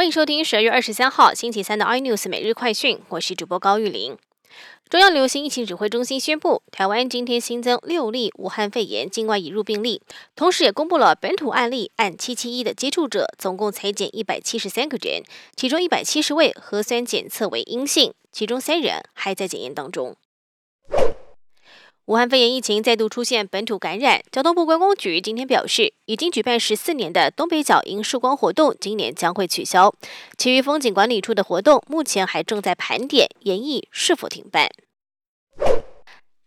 欢迎收听十二月二十三号星期三的 iNews 每日快讯，我是主播高玉玲。中央流行疫情指挥中心宣布，台湾今天新增六例武汉肺炎境外引入病例，同时也公布了本土案例，按七七一的接触者总共裁减一百七十三个人，其中一百七十位核酸检测为阴性，其中三人还在检验当中。武汉肺炎疫情再度出现本土感染，交通部观光局今天表示，已经举办十四年的东北角迎曙光活动，今年将会取消。其余风景管理处的活动，目前还正在盘点，研议是否停办。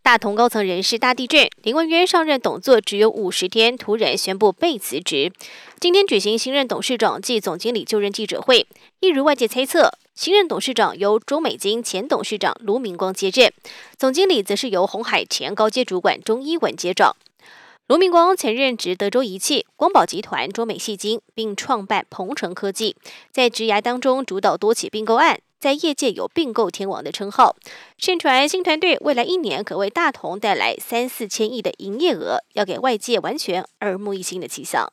大同高层人士大地震，林文渊上任董座只有五十天，突然宣布被辞职。今天举行新任董事长暨总经理就任记者会，一如外界猜测。新任董事长由中美金前董事长卢明光接任，总经理则是由红海前高阶主管钟一文接掌。卢明光前任职德州仪器、光宝集团、中美细晶，并创办鹏程科技，在职涯当中主导多起并购案，在业界有并购天王的称号。盛传新团队未来一年可为大同带来三四千亿的营业额，要给外界完全耳目一新的气象。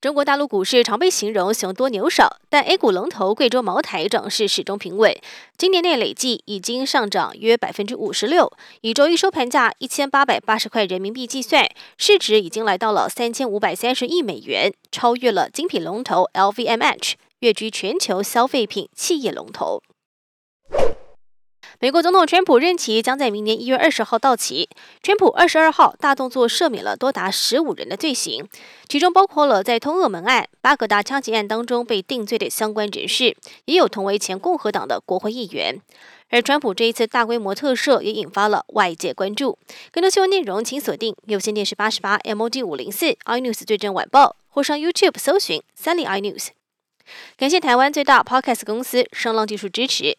中国大陆股市常被形容熊多牛少，但 A 股龙头贵州茅台涨势始终平稳，今年内累计已经上涨约百分之五十六，以周一收盘价一千八百八十块人民币计算，市值已经来到了三千五百三十亿美元，超越了精品龙头 LVMH，跃居全球消费品企业龙头。美国总统川普任期将在明年一月二十号到期。川普二十二号大动作赦免了多达十五人的罪行，其中包括了在通俄门案、巴格达枪击案当中被定罪的相关人士，也有同为前共和党的国会议员。而川普这一次大规模特赦也引发了外界关注。更多新闻内容，请锁定有线电视八十八 MOD 五零四 iNews 最正晚报，或上 YouTube 搜寻三立 iNews。感谢台湾最大 Podcast 公司声浪技术支持。